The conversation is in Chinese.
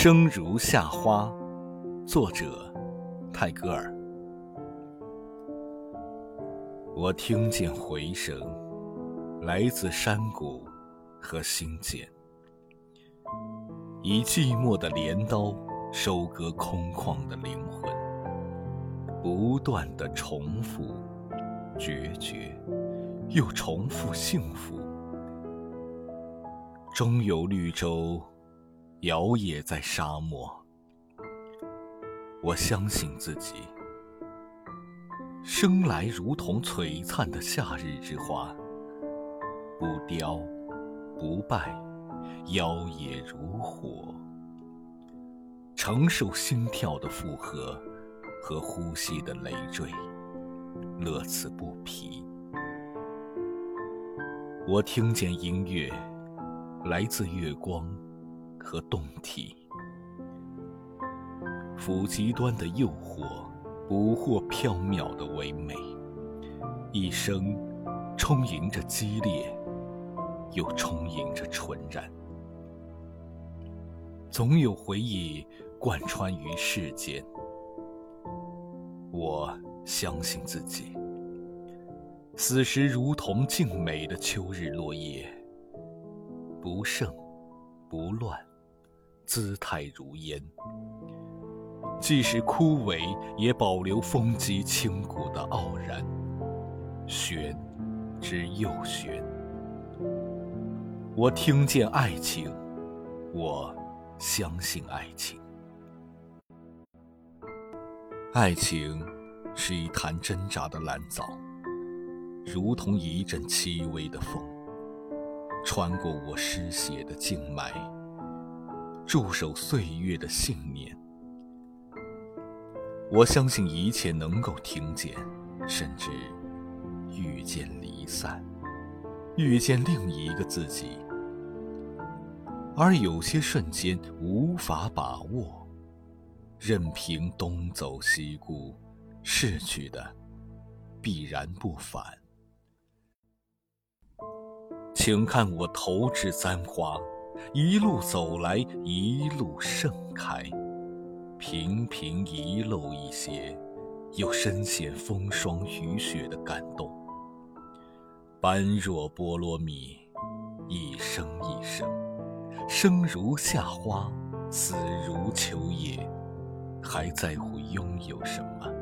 生如夏花，作者泰戈尔。我听见回声，来自山谷和心间，以寂寞的镰刀收割空旷的灵魂，不断的重复决绝，又重复幸福，终有绿洲。摇曳在沙漠，我相信自己，生来如同璀璨的夏日之花，不凋不败，妖冶如火，承受心跳的负荷和呼吸的累赘，乐此不疲。我听见音乐，来自月光。和动体，抚极端的诱惑，捕获缥缈的唯美，一生充盈着激烈，又充盈着纯然。总有回忆贯穿于世间，我相信自己，此时如同静美的秋日落叶，不盛不乱。姿态如烟，即使枯萎，也保留风肌清骨的傲然。玄之又玄，我听见爱情，我相信爱情。爱情是一潭挣扎的蓝藻，如同一阵轻微的风，穿过我失血的静脉。驻守岁月的信念，我相信一切能够听见，甚至遇见离散，遇见另一个自己。而有些瞬间无法把握，任凭东走西顾，逝去的必然不返。请看我投掷簪花。一路走来，一路盛开，频频遗漏一些，又深陷风霜雨雪的感动。般若波罗蜜，一生一生，生如夏花，死如秋叶，还在乎拥有什么？